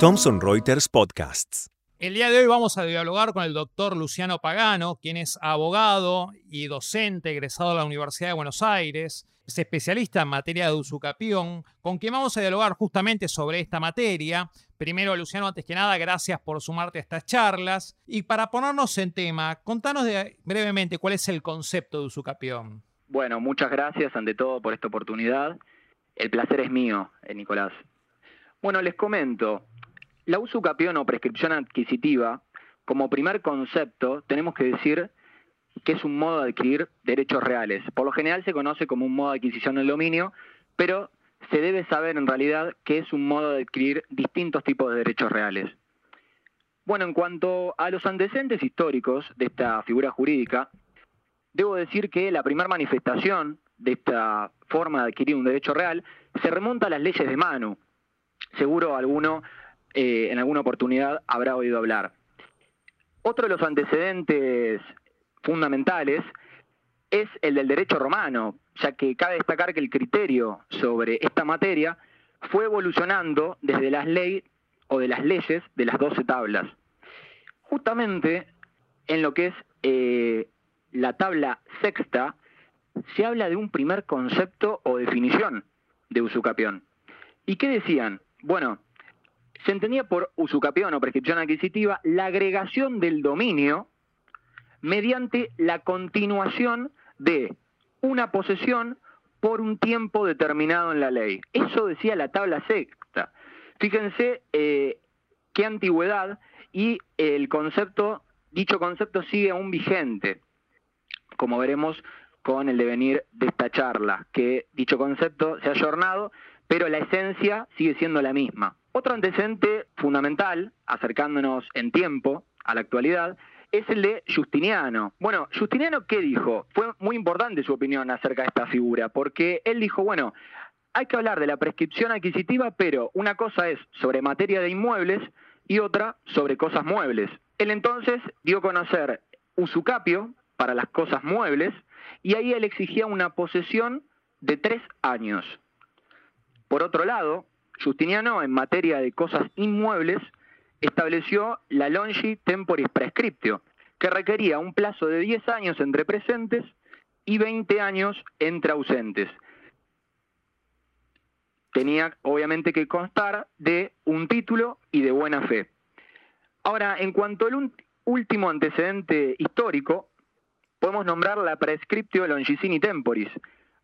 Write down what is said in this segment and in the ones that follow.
Thomson Reuters Podcasts. El día de hoy vamos a dialogar con el doctor Luciano Pagano, quien es abogado y docente egresado de la Universidad de Buenos Aires, es especialista en materia de usucapión, con quien vamos a dialogar justamente sobre esta materia. Primero, Luciano, antes que nada, gracias por sumarte a estas charlas. Y para ponernos en tema, contanos brevemente cuál es el concepto de usucapión. Bueno, muchas gracias ante todo por esta oportunidad. El placer es mío, eh, Nicolás. Bueno, les comento, la usucapión o prescripción adquisitiva, como primer concepto, tenemos que decir que es un modo de adquirir derechos reales. Por lo general se conoce como un modo de adquisición del dominio, pero se debe saber en realidad que es un modo de adquirir distintos tipos de derechos reales. Bueno, en cuanto a los antecedentes históricos de esta figura jurídica, debo decir que la primera manifestación de esta forma de adquirir un derecho real se remonta a las leyes de Manu. Seguro alguno eh, en alguna oportunidad habrá oído hablar. Otro de los antecedentes fundamentales es el del derecho romano, ya que cabe destacar que el criterio sobre esta materia fue evolucionando desde las leyes o de las leyes de las doce tablas. Justamente en lo que es eh, la tabla sexta, se habla de un primer concepto o definición de usucapión. ¿Y qué decían? Bueno, se entendía por usucapión o prescripción adquisitiva la agregación del dominio mediante la continuación de una posesión por un tiempo determinado en la ley. Eso decía la tabla sexta. Fíjense eh, qué antigüedad y el concepto, dicho concepto sigue aún vigente, como veremos con el devenir de esta charla, que dicho concepto se ha ayornado, pero la esencia sigue siendo la misma. Otro antecedente fundamental, acercándonos en tiempo a la actualidad, es el de Justiniano. Bueno, Justiniano, ¿qué dijo? Fue muy importante su opinión acerca de esta figura, porque él dijo, bueno, hay que hablar de la prescripción adquisitiva, pero una cosa es sobre materia de inmuebles y otra sobre cosas muebles. Él entonces dio a conocer usucapio para las cosas muebles y ahí él exigía una posesión de tres años. Por otro lado, Justiniano, en materia de cosas inmuebles, estableció la longi temporis prescriptio, que requería un plazo de 10 años entre presentes y 20 años entre ausentes. Tenía obviamente que constar de un título y de buena fe. Ahora, en cuanto al último antecedente histórico, podemos nombrar la prescriptio longicini temporis,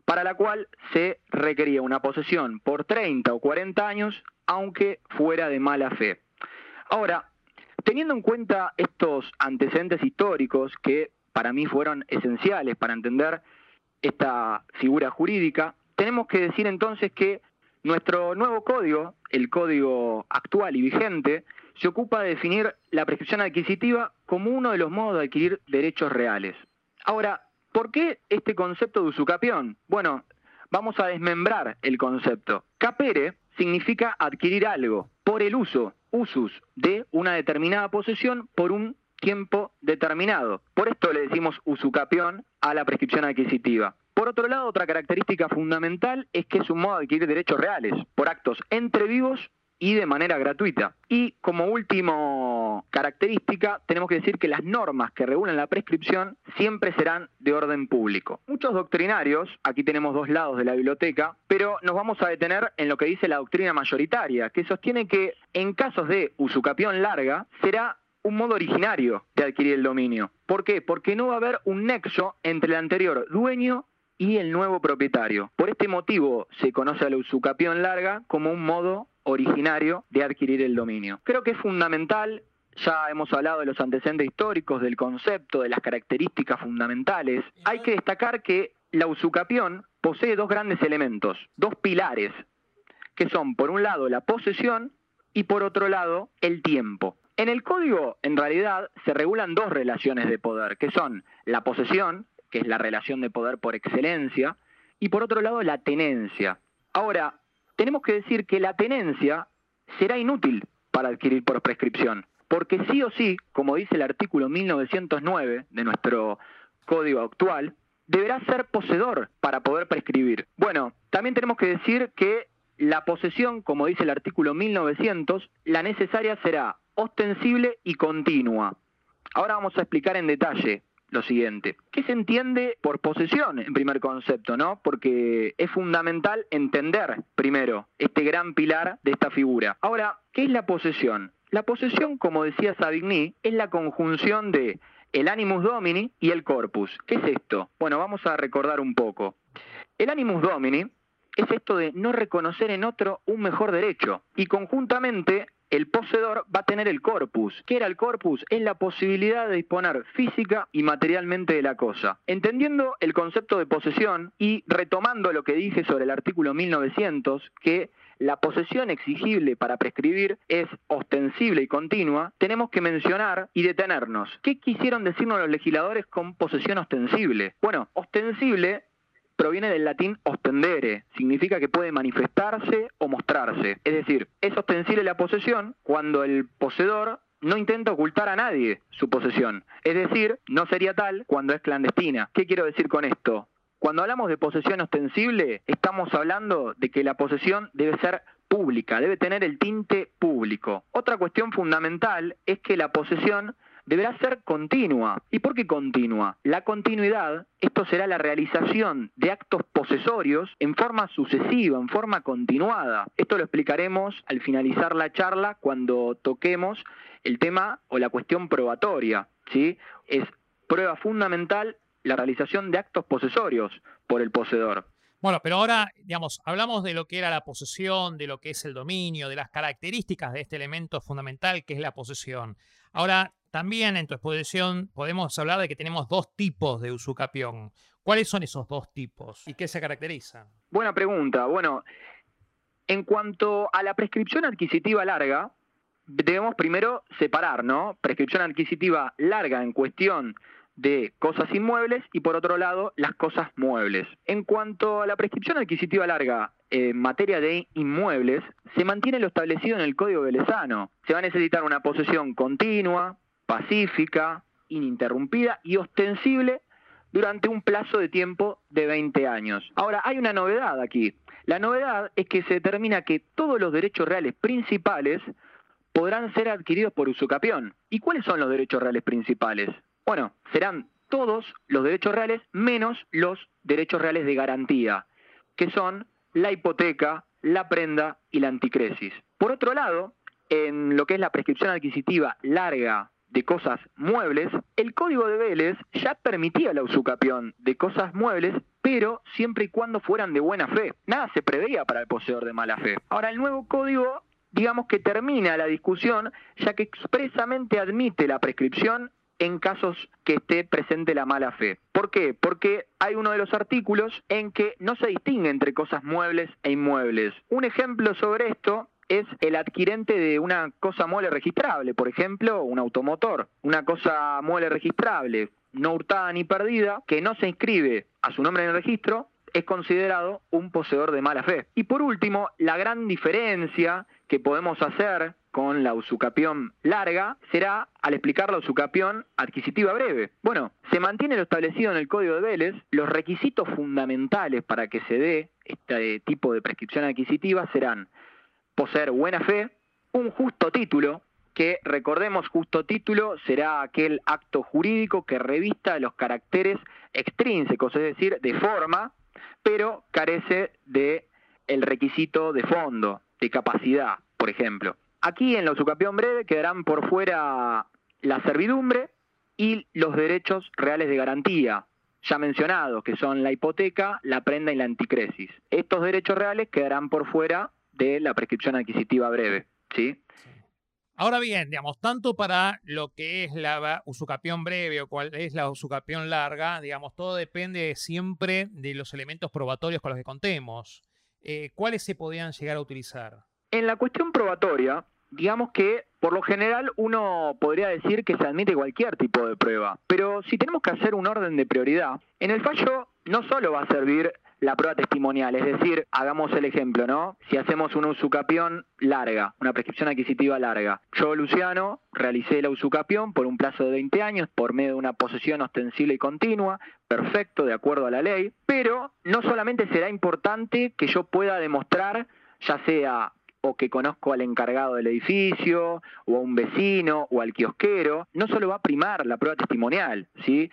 para la cual se requería una posesión por 30 o 40 años, aunque fuera de mala fe. Ahora, teniendo en cuenta estos antecedentes históricos que para mí fueron esenciales para entender esta figura jurídica, tenemos que decir entonces que nuestro nuevo código, el código actual y vigente, se ocupa de definir la prescripción adquisitiva como uno de los modos de adquirir derechos reales. Ahora, ¿Por qué este concepto de usucapión? Bueno, vamos a desmembrar el concepto. Capere significa adquirir algo por el uso, usus, de una determinada posesión por un tiempo determinado. Por esto le decimos usucapión a la prescripción adquisitiva. Por otro lado, otra característica fundamental es que es un modo de adquirir derechos reales por actos entre vivos y de manera gratuita. Y como último característica, tenemos que decir que las normas que regulan la prescripción siempre serán de orden público. Muchos doctrinarios, aquí tenemos dos lados de la biblioteca, pero nos vamos a detener en lo que dice la doctrina mayoritaria, que sostiene que en casos de usucapión larga será un modo originario de adquirir el dominio. ¿Por qué? Porque no va a haber un nexo entre el anterior dueño y el nuevo propietario. Por este motivo se conoce a usucapión larga como un modo originario de adquirir el dominio. Creo que es fundamental, ya hemos hablado de los antecedentes históricos, del concepto, de las características fundamentales. Hay que destacar que la usucapión posee dos grandes elementos, dos pilares, que son por un lado la posesión y por otro lado el tiempo. En el código, en realidad, se regulan dos relaciones de poder, que son la posesión, que es la relación de poder por excelencia, y por otro lado la tenencia. Ahora, tenemos que decir que la tenencia será inútil para adquirir por prescripción, porque sí o sí, como dice el artículo 1909 de nuestro código actual, deberá ser poseedor para poder prescribir. Bueno, también tenemos que decir que la posesión, como dice el artículo 1900, la necesaria será ostensible y continua. Ahora vamos a explicar en detalle lo siguiente. ¿Qué se entiende por posesión en primer concepto, no? Porque es fundamental entender primero este gran pilar de esta figura. Ahora, ¿qué es la posesión? La posesión, como decía Savigny, es la conjunción de el animus domini y el corpus. ¿Qué es esto? Bueno, vamos a recordar un poco. El animus domini es esto de no reconocer en otro un mejor derecho y conjuntamente el poseedor va a tener el corpus. ¿Qué era el corpus? Es la posibilidad de disponer física y materialmente de la cosa. Entendiendo el concepto de posesión y retomando lo que dije sobre el artículo 1900, que la posesión exigible para prescribir es ostensible y continua, tenemos que mencionar y detenernos. ¿Qué quisieron decirnos los legisladores con posesión ostensible? Bueno, ostensible proviene del latín ostendere, significa que puede manifestarse o mostrarse. Es decir, es ostensible la posesión cuando el poseedor no intenta ocultar a nadie su posesión. Es decir, no sería tal cuando es clandestina. ¿Qué quiero decir con esto? Cuando hablamos de posesión ostensible, estamos hablando de que la posesión debe ser pública, debe tener el tinte público. Otra cuestión fundamental es que la posesión deberá ser continua. ¿Y por qué continua? La continuidad, esto será la realización de actos posesorios en forma sucesiva, en forma continuada. Esto lo explicaremos al finalizar la charla cuando toquemos el tema o la cuestión probatoria. ¿sí? Es prueba fundamental la realización de actos posesorios por el poseedor. Bueno, pero ahora, digamos, hablamos de lo que era la posesión, de lo que es el dominio, de las características de este elemento fundamental que es la posesión. Ahora, también en tu exposición podemos hablar de que tenemos dos tipos de usucapión. ¿Cuáles son esos dos tipos y qué se caracterizan? Buena pregunta. Bueno, en cuanto a la prescripción adquisitiva larga, debemos primero separar, ¿no? Prescripción adquisitiva larga en cuestión de cosas inmuebles y por otro lado las cosas muebles. En cuanto a la prescripción adquisitiva larga en materia de inmuebles, se mantiene lo establecido en el Código Velezano. Se va a necesitar una posesión continua, pacífica, ininterrumpida y ostensible durante un plazo de tiempo de 20 años. Ahora, hay una novedad aquí. La novedad es que se determina que todos los derechos reales principales podrán ser adquiridos por usucapión. ¿Y cuáles son los derechos reales principales? Bueno, serán todos los derechos reales menos los derechos reales de garantía, que son la hipoteca, la prenda y la anticresis. Por otro lado, en lo que es la prescripción adquisitiva larga de cosas muebles, el código de Vélez ya permitía la usucapión de cosas muebles, pero siempre y cuando fueran de buena fe. Nada se preveía para el poseedor de mala fe. Ahora, el nuevo código, digamos que termina la discusión, ya que expresamente admite la prescripción en casos que esté presente la mala fe. ¿Por qué? Porque hay uno de los artículos en que no se distingue entre cosas muebles e inmuebles. Un ejemplo sobre esto es el adquirente de una cosa mueble registrable, por ejemplo, un automotor, una cosa mueble registrable, no hurtada ni perdida, que no se inscribe a su nombre en el registro, es considerado un poseedor de mala fe. Y por último, la gran diferencia que podemos hacer con la usucapión larga será al explicar la usucapión adquisitiva breve. Bueno, se mantiene lo establecido en el Código de Vélez, los requisitos fundamentales para que se dé este tipo de prescripción adquisitiva serán poseer buena fe, un justo título, que recordemos justo título será aquel acto jurídico que revista los caracteres extrínsecos, es decir, de forma, pero carece de el requisito de fondo, de capacidad, por ejemplo. Aquí en la usucapión breve quedarán por fuera la servidumbre y los derechos reales de garantía, ya mencionados, que son la hipoteca, la prenda y la anticresis. Estos derechos reales quedarán por fuera de la prescripción adquisitiva breve. ¿sí? Ahora bien, digamos, tanto para lo que es la usucapión breve o cuál es la usucapión larga, digamos, todo depende siempre de los elementos probatorios con los que contemos. Eh, ¿Cuáles se podían llegar a utilizar? En la cuestión probatoria, digamos que por lo general uno podría decir que se admite cualquier tipo de prueba, pero si tenemos que hacer un orden de prioridad, en el fallo no solo va a servir la prueba testimonial, es decir, hagamos el ejemplo, ¿no? Si hacemos una usucapión larga, una prescripción adquisitiva larga. Yo, Luciano, realicé la usucapión por un plazo de 20 años por medio de una posesión ostensible y continua, perfecto, de acuerdo a la ley, pero no solamente será importante que yo pueda demostrar, ya sea o que conozco al encargado del edificio, o a un vecino, o al kiosquero, no solo va a primar la prueba testimonial, ¿sí?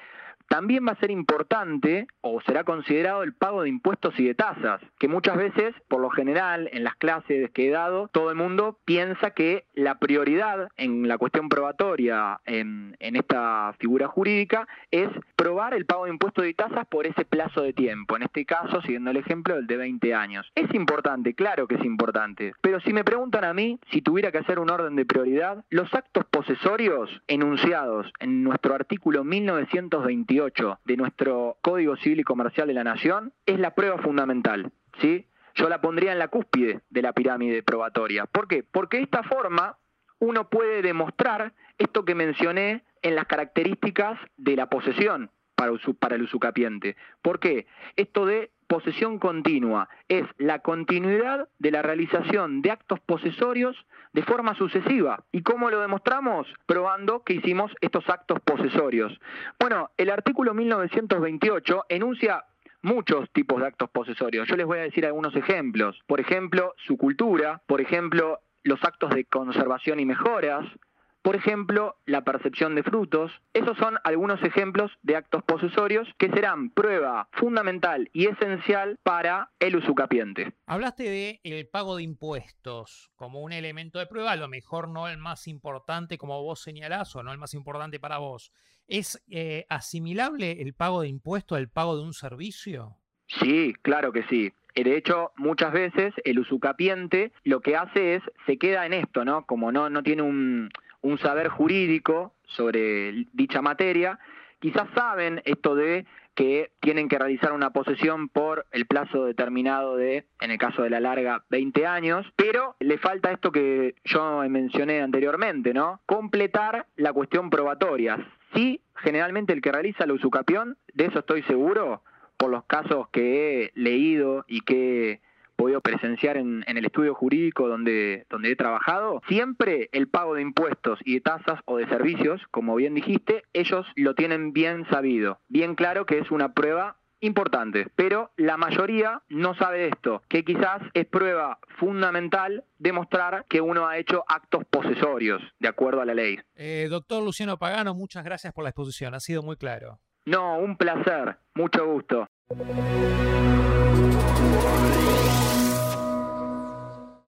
También va a ser importante o será considerado el pago de impuestos y de tasas, que muchas veces, por lo general, en las clases que he dado, todo el mundo piensa que la prioridad en la cuestión probatoria en, esta figura jurídica es probar el pago de impuestos y tasas por ese plazo de tiempo, en este caso, siguiendo el ejemplo del de 20 años. Es importante, claro que es importante, pero si me preguntan a mí si tuviera que hacer un orden de prioridad, los actos posesorios enunciados en nuestro artículo 1928 de nuestro Código Civil y Comercial de la Nación es la prueba fundamental, ¿sí? Yo la pondría en la cúspide de la pirámide probatoria. ¿Por qué? Porque de esta forma uno puede demostrar esto que mencioné en las características de la posesión para el usucapiente. ¿Por qué? Esto de posesión continua es la continuidad de la realización de actos posesorios de forma sucesiva. ¿Y cómo lo demostramos? Probando que hicimos estos actos posesorios. Bueno, el artículo 1928 enuncia muchos tipos de actos posesorios. Yo les voy a decir algunos ejemplos. Por ejemplo, su cultura, por ejemplo, los actos de conservación y mejoras, por ejemplo, la percepción de frutos. Esos son algunos ejemplos de actos posesorios que serán prueba fundamental y esencial para el usucapiente. Hablaste de el pago de impuestos como un elemento de prueba, a lo mejor no el más importante como vos señalás o no el más importante para vos. ¿Es eh, asimilable el pago de impuestos al pago de un servicio? Sí, claro que sí. De hecho, muchas veces el usucapiente lo que hace es, se queda en esto, ¿no? Como no, no tiene un, un saber jurídico sobre dicha materia, quizás saben esto de que tienen que realizar una posesión por el plazo determinado de, en el caso de la larga, 20 años, pero le falta esto que yo mencioné anteriormente, ¿no? Completar la cuestión probatoria. Sí, generalmente el que realiza la usucapión, de eso estoy seguro, por los casos que he leído y que podido presenciar en, el estudio jurídico donde, donde he trabajado, siempre el pago de impuestos y de tasas o de servicios, como bien dijiste, ellos lo tienen bien sabido, bien claro que es una prueba importante, pero la mayoría no sabe esto, que quizás es prueba fundamental demostrar que uno ha hecho actos posesorios de acuerdo a la ley. Eh, doctor Luciano Pagano, muchas gracias por la exposición, ha sido muy claro. No, un placer, mucho gusto. Thank you.